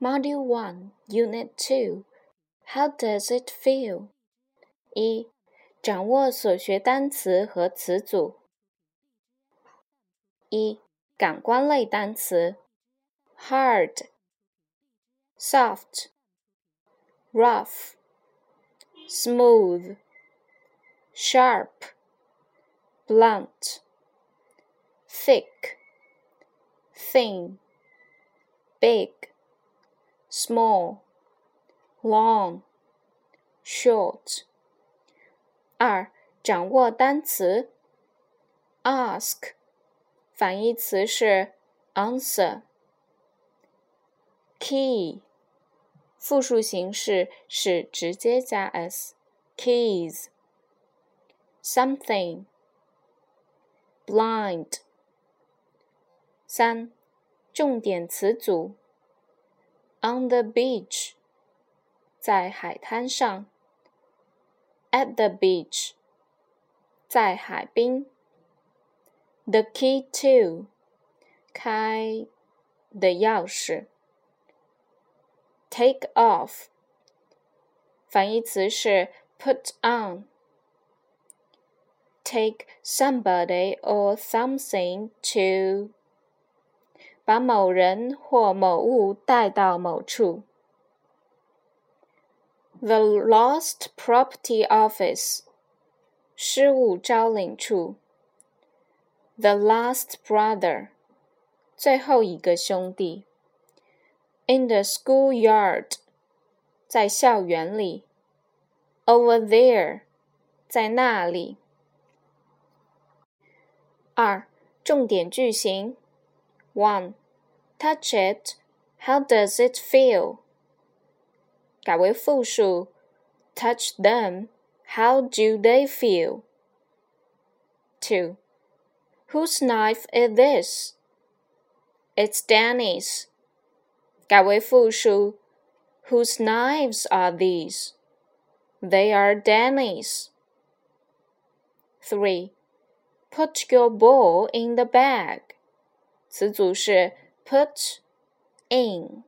Module One, Unit Two. How does it feel? 一、掌握所学单词和词组。一、感官类单词：hard、soft、rough、smooth、sharp、blunt、thick、thin、big。 small, long, short。二、掌握单词，ask，反义词是 answer。key，复数形式是直接加 s，keys。something。blind。三、重点词组。 on the beach，在海滩上；at the beach，在海滨；the key to，开的钥匙；take off，反义词是 put on。Take somebody or something to 把某人或某物带到某处。The Lost Property Office，失物招领处。The Last Brother，最后一个兄弟。In the schoolyard，在校园里。Over there，在那里。二，重点句型。One, touch it. How does it feel? 改为复数，touch them. How do they feel? Two, whose knife is this? It's Danny's. 改为复数，whose knives are these? They are Danny's. Three, put your ball in the bag. 词组是 put in。